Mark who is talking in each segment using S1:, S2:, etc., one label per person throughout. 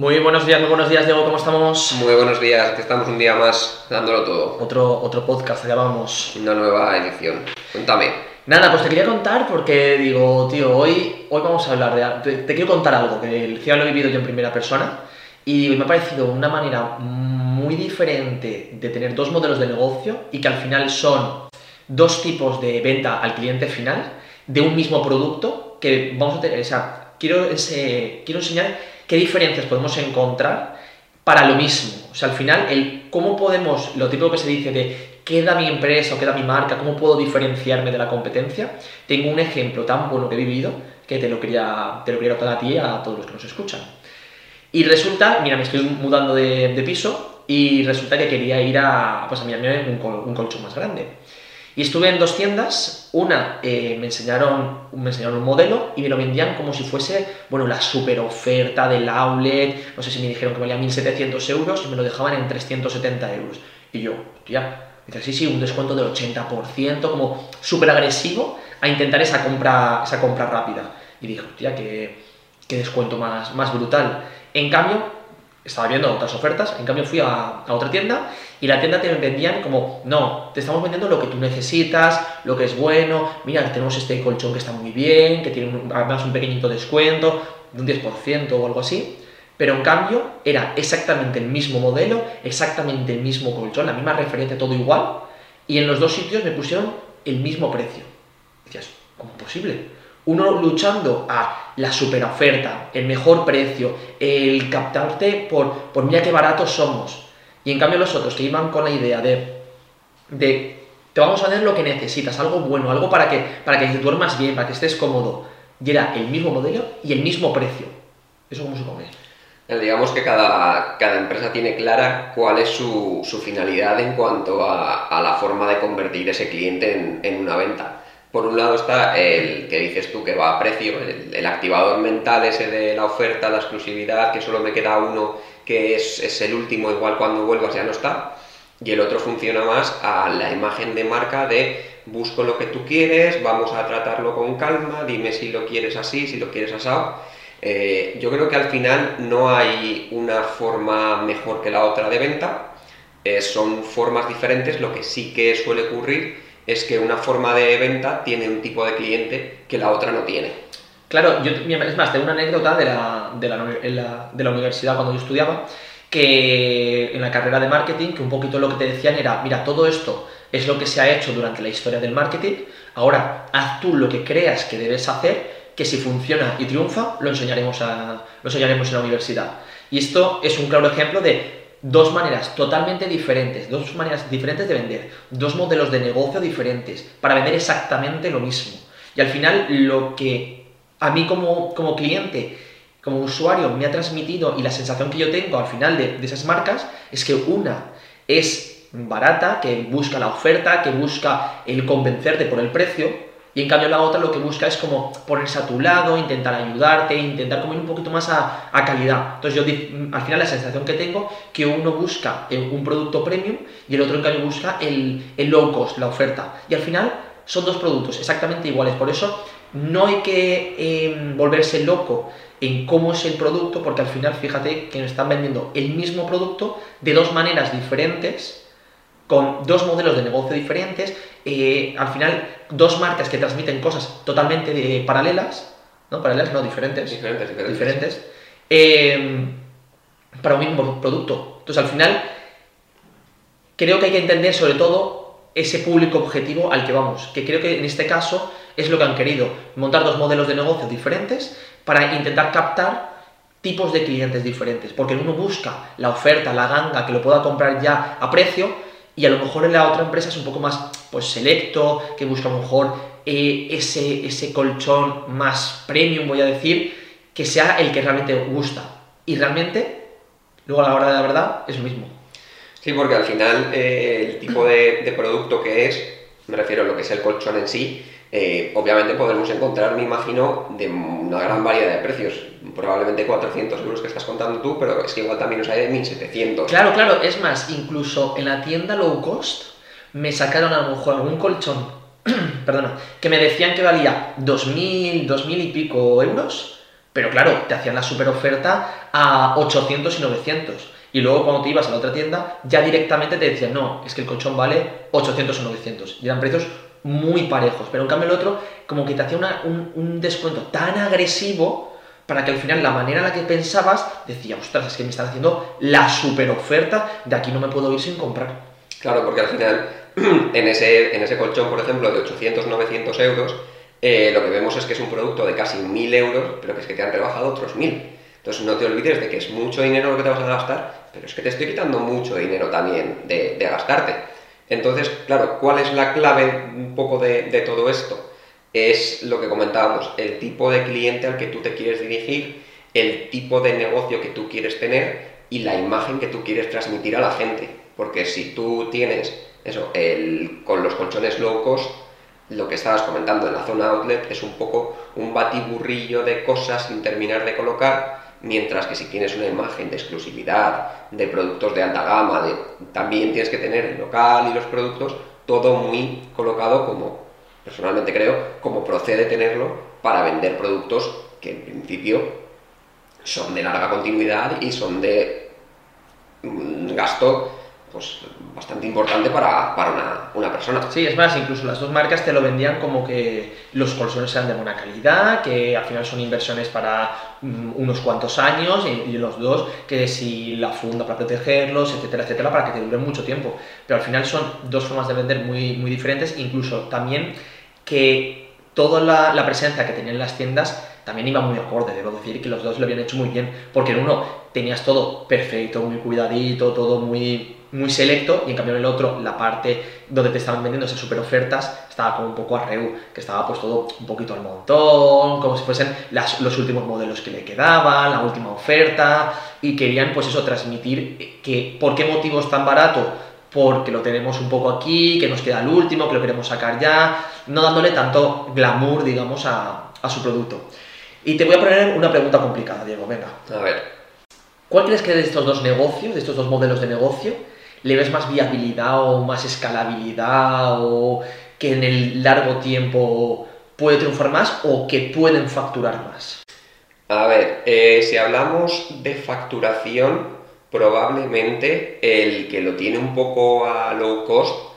S1: Muy buenos días, muy buenos días, Diego, ¿cómo estamos?
S2: Muy buenos días, que estamos un día más dándolo todo.
S1: Otro, otro podcast, allá vamos.
S2: Una nueva edición. Cuéntame.
S1: Nada, pues te quería contar porque digo, tío, hoy, hoy vamos a hablar de... Te, te quiero contar algo, que el lo he vivido yo en primera persona y me ha parecido una manera muy diferente de tener dos modelos de negocio y que al final son dos tipos de venta al cliente final de un mismo producto que vamos a tener, o sea, quiero, ese, quiero enseñar qué diferencias podemos encontrar para lo mismo. O sea, al final, el cómo podemos, lo típico que se dice de qué da mi empresa o qué da mi marca, cómo puedo diferenciarme de la competencia, tengo un ejemplo tan bueno que he vivido que te lo quería, te lo quería contar a ti y a todos los que nos escuchan. Y resulta, mira, me estoy mudando de, piso y resulta que quería ir a, pues a mi un, un colchón más grande. Y estuve en dos tiendas, una eh, me, enseñaron, me enseñaron un modelo y me lo vendían como si fuese, bueno, la super oferta del outlet, no sé si me dijeron que valía 1.700 euros y me lo dejaban en 370 euros. Y yo, ya, dice, sí, sí, un descuento del 80%, como súper agresivo a intentar esa compra, esa compra rápida. Y dije, hostia, qué, qué descuento más, más brutal. En cambio, estaba viendo otras ofertas, en cambio fui a, otra tienda y la tienda te vendían como, no, te estamos vendiendo lo que tú necesitas, lo que es bueno, mira, tenemos este colchón que está muy bien, que tiene además un pequeñito descuento, de un 10% o algo así, pero en cambio era exactamente el mismo modelo, exactamente el mismo colchón, la misma referencia, todo igual, y en los dos sitios me pusieron el mismo precio. Decías, ¿cómo posible? Uno luchando a la super oferta, el mejor precio, el captarte por, por mira qué baratos somos. Y en cambio los otros que iban con la idea de, de te vamos a dar lo que necesitas, algo bueno, algo para que, para que te duermas bien, para que estés cómodo. Y era el mismo modelo y el mismo precio. ¿Eso cómo se come?
S2: Eh, digamos que cada, cada, empresa tiene clara cuál es su, su finalidad en cuanto a, a, la forma de convertir ese cliente en, en una venta. Por un lado está el que dices tú que va a precio, el, activador mental ese de la oferta, la exclusividad, que solo me queda uno que es, es, el último, igual cuando vuelvas ya no está. Y el otro funciona más a la imagen de marca de busco lo que tú quieres, vamos a tratarlo con calma, dime si lo quieres así, si lo quieres asado. Eh, yo creo que al final no hay una forma mejor que la otra de venta, eh, son formas diferentes, lo que sí que suele ocurrir es que una forma de venta tiene un tipo de cliente que la otra no tiene.
S1: Claro, yo, es más, tengo una anécdota de la, de la, de la universidad cuando yo estudiaba, que en la carrera de marketing, que un poquito lo que te decían era, mira, todo esto es lo que se ha hecho durante la historia del marketing, ahora haz tú lo que creas que debes hacer, que si funciona y triunfa, lo enseñaremos, a, lo enseñaremos en la universidad. Y esto es un claro ejemplo de dos maneras totalmente diferentes, dos maneras diferentes de vender, dos modelos de negocio diferentes para vender exactamente lo mismo. Y al final lo que a mí como, como cliente, como usuario me ha transmitido y la sensación que yo tengo al final de, de esas marcas es que una es barata, que busca la oferta, que busca el convencerte por el precio, y en cambio la otra lo que busca es como ponerse a tu lado, intentar ayudarte, intentar como ir un poquito más a, calidad. Entonces yo al final la sensación que tengo que uno busca un producto premium y el otro en cambio busca el, low cost, la oferta. Y al final son dos productos exactamente iguales. Por eso no hay que em, volverse loco en cómo es el producto, porque al final fíjate que nos están vendiendo el mismo producto de dos maneras diferentes con dos modelos de negocio diferentes, eh, al final dos marcas que transmiten cosas totalmente eh, paralelas, ¿no? Paralelas, no, diferentes.
S2: Diferentes, diferentes.
S1: diferentes em, para un mismo producto. Entonces, al final, creo que hay que entender sobre todo ese público objetivo al que vamos, que creo que en este caso es lo que han querido, montar dos modelos de negocio diferentes para intentar captar tipos de clientes diferentes, porque uno busca la oferta, la ganga, que lo pueda comprar ya a precio, y a lo mejor en la otra empresa es un poco más pues selecto, que busca a lo mejor eh, ese, ese colchón más premium, voy a decir, que sea el que realmente gusta. Y realmente, luego a la hora de la verdad, es lo mismo.
S2: Sí, porque al final eh, el tipo de, de producto que es, me refiero a lo que es el colchón en sí, eh, obviamente podremos encontrar, me imagino, de una gran variedad de precios. Probablemente 400 euros que estás contando tú, pero es que igual también os hay de 1700.
S1: Claro, claro, es más, incluso en la tienda low cost me sacaron a lo mejor algún colchón, perdona, que me decían que valía 2.000, 2.000 y pico euros, Pero claro, te hacían la super oferta a 800 y 900. Y luego cuando te ibas a la otra tienda, ya directamente te decían, no, es que el colchón vale 800 o 900. Y eran precios muy parejos. Pero en cambio el otro, como que te hacía un, un descuento tan agresivo para que al final la manera en la que pensabas decía, ostras, es que me están haciendo la super oferta, de aquí no me puedo ir sin comprar.
S2: Claro, porque al final, en ese, en ese colchón, por ejemplo, de 800, 900 euros, eh, lo que vemos es que es un producto de casi 1.000 euros, pero que es que te han rebajado otros 1.000. Entonces no te olvides de que es mucho dinero lo que te vas a gastar, pero es que te estoy quitando mucho dinero también de, de gastarte. Entonces, claro, ¿cuál es la clave un poco de, todo esto? es lo que comentábamos, el tipo de cliente al que tú te quieres dirigir, el tipo de negocio que tú quieres tener y la imagen que tú quieres transmitir a la gente. Porque si tú tienes eso, el, con los colchones low cost, lo que estabas comentando en la zona outlet es un poco un batiburrillo de cosas sin terminar de colocar, mientras que si tienes una imagen de exclusividad, de productos de alta gama, de, también tienes que tener el local y los productos, todo muy colocado como personalmente creo, como procede tenerlo para vender productos que en principio son de larga continuidad y son de un gasto pues bastante importante para, para una, persona.
S1: Sí, es más, incluso las dos marcas te lo vendían como que los colchones sean de buena calidad, que al final son inversiones para mm, unos cuantos años y, y, los dos que si la funda para protegerlos, etcétera, etcétera, para que te duren mucho tiempo. Pero al final son dos formas de vender muy, muy diferentes, incluso también que toda la, presencia que tenían las tiendas también iba muy acorde, debo decir que los dos lo habían hecho muy bien, porque en uno tenías todo perfecto, muy cuidadito, todo muy, muy selecto, y en cambio en el otro, la parte donde te estaban vendiendo esas super ofertas, estaba como un poco a que estaba pues todo un poquito al montón, como si fuesen los últimos modelos que le quedaban, la última oferta, y querían pues eso, transmitir que por qué motivo es tan barato, porque lo tenemos un poco aquí, que nos queda el último, que lo queremos sacar ya, no dándole tanto glamour, digamos, a, su producto. Y te voy a poner una pregunta complicada, Diego, venga.
S2: A ver.
S1: ¿Cuál crees que de estos dos negocios, de estos dos modelos de negocio, le ves más viabilidad o más escalabilidad o que en el largo tiempo puede triunfar más o que pueden facturar más?
S2: A ver, eh, si hablamos de facturación, probablemente el que lo tiene un poco a low cost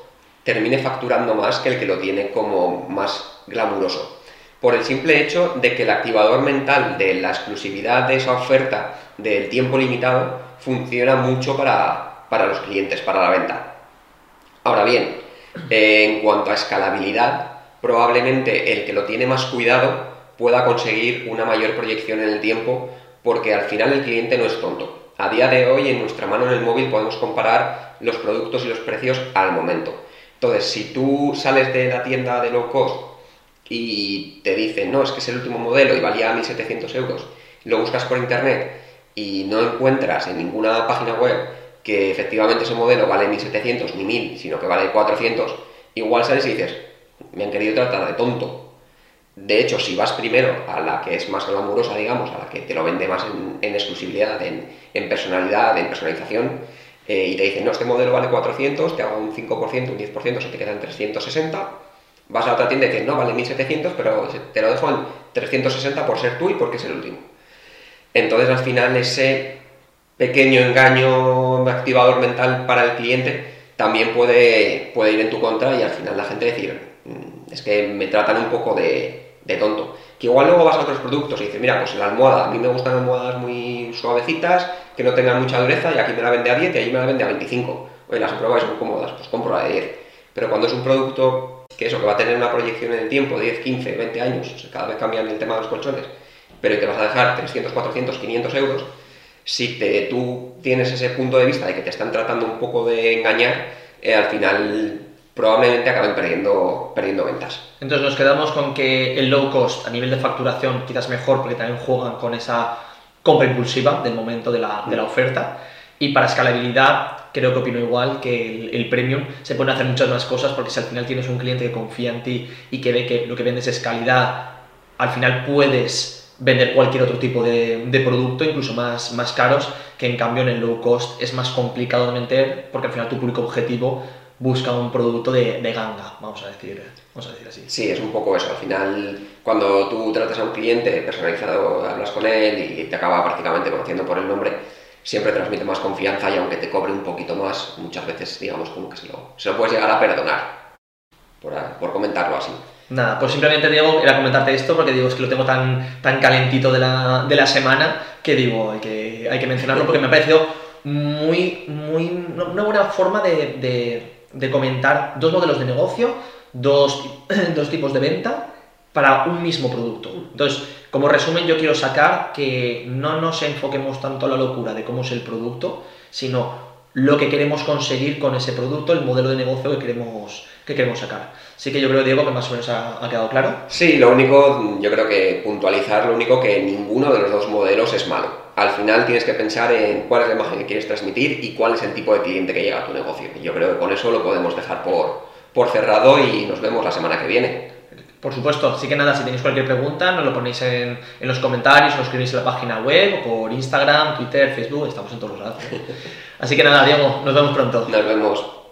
S2: termine facturando más que el que lo tiene como más glamuroso. Por el simple hecho de que el activador mental de la exclusividad de esa oferta del tiempo limitado funciona mucho para, para los clientes, para la venta. Ahora bien, en cuanto a escalabilidad, probablemente el que lo tiene más cuidado pueda conseguir una mayor proyección en el tiempo porque al final el cliente no es tonto a día de hoy en nuestra mano en el móvil podemos comparar los productos y los precios al momento. Entonces, si tú sales de la tienda de low cost y te dicen, no, es que es el último modelo y valía 1.700 euros, lo buscas por internet y no encuentras en ninguna página web que efectivamente ese modelo vale 1.700 ni 1.000, sino que vale 400, igual sales y dices, me han querido tratar de tonto, de hecho, si vas primero a la que es más glamurosa, digamos, a la que te lo vende más en, exclusividad, en, personalidad, en personalización, eh, y te dicen, no, este modelo vale 400, te hago un 5%, un 10%, se te quedan 360, vas a otra tienda y dices, no, vale 1700, pero te lo dejo en 360 por ser tú y porque es el último. Entonces, al final, ese pequeño engaño activador mental para el cliente también puede, puede ir en tu contra y al final la gente decir, mm, es que me tratan un poco de, de tonto. Que igual luego vas a otros productos y dices, mira, pues la almohada, a mí me gustan almohadas muy suavecitas, que no tengan mucha dureza, y aquí me la vende a 10 y allí me la vende a 25. Oye, las y son cómodas, pues compro la de 10. Pero cuando es un producto que eso, que va a tener una proyección en el tiempo de 10, 15, 20 años, cada vez cambian el tema de los colchones, pero te vas a dejar 300, 400, 500 euros, si te, tú tienes ese punto de vista de que te están tratando un poco de engañar, eh, al final probablemente acaben perdiendo, perdiendo ventas.
S1: Entonces nos quedamos con que el low cost a nivel de facturación quizás mejor porque también juegan con esa compra impulsiva del momento de la, de la oferta. Y para escalabilidad creo que opino igual que el, premium se pueden hacer muchas más cosas porque si al final tienes un cliente que confía en ti y que ve que lo que vendes es calidad, al final puedes vender cualquier otro tipo de, de, producto, incluso más, más caros, que en cambio en el low cost es más complicado de meter porque al final tu público objetivo busca un producto de, de ganga, vamos a, decir, vamos a decir así.
S2: Sí, es un poco eso. Al final, cuando tú tratas a un cliente personalizado, hablas con él y te acaba prácticamente conociendo por el nombre, siempre transmite más confianza y aunque te cobre un poquito más, muchas veces, digamos, como que se lo, se lo puedes llegar a perdonar, por, por comentarlo así.
S1: Nada, pues simplemente Diego, era comentarte esto porque digo, es que lo tengo tan, tan calentito de la, de la semana que digo, hay que, hay que mencionarlo porque me ha parecido muy, muy, una buena forma de, de, de comentar dos modelos de negocio, dos, dos tipos de venta para un mismo producto. Entonces, como resumen, yo quiero sacar que no nos enfoquemos tanto a la locura de cómo es el producto, sino lo que queremos conseguir con ese producto, el modelo de negocio que queremos, que queremos sacar. Así que yo creo, Diego, que más o menos ha, ha, quedado claro.
S2: Sí, lo único, yo creo que puntualizar, lo único que ninguno de los dos modelos es malo. Al final tienes que pensar en cuál es la imagen que quieres transmitir y cuál es el tipo de cliente que llega a tu negocio. Y yo creo que con eso lo podemos dejar por, por cerrado y nos vemos la semana que viene.
S1: Por supuesto, así que nada, si tenéis cualquier pregunta, nos lo ponéis en, en los comentarios, o lo escribís en la página web, o por Instagram, Twitter, Facebook, estamos en todos los lados. Así que nada, Diego, nos vemos pronto.
S2: Nos vemos.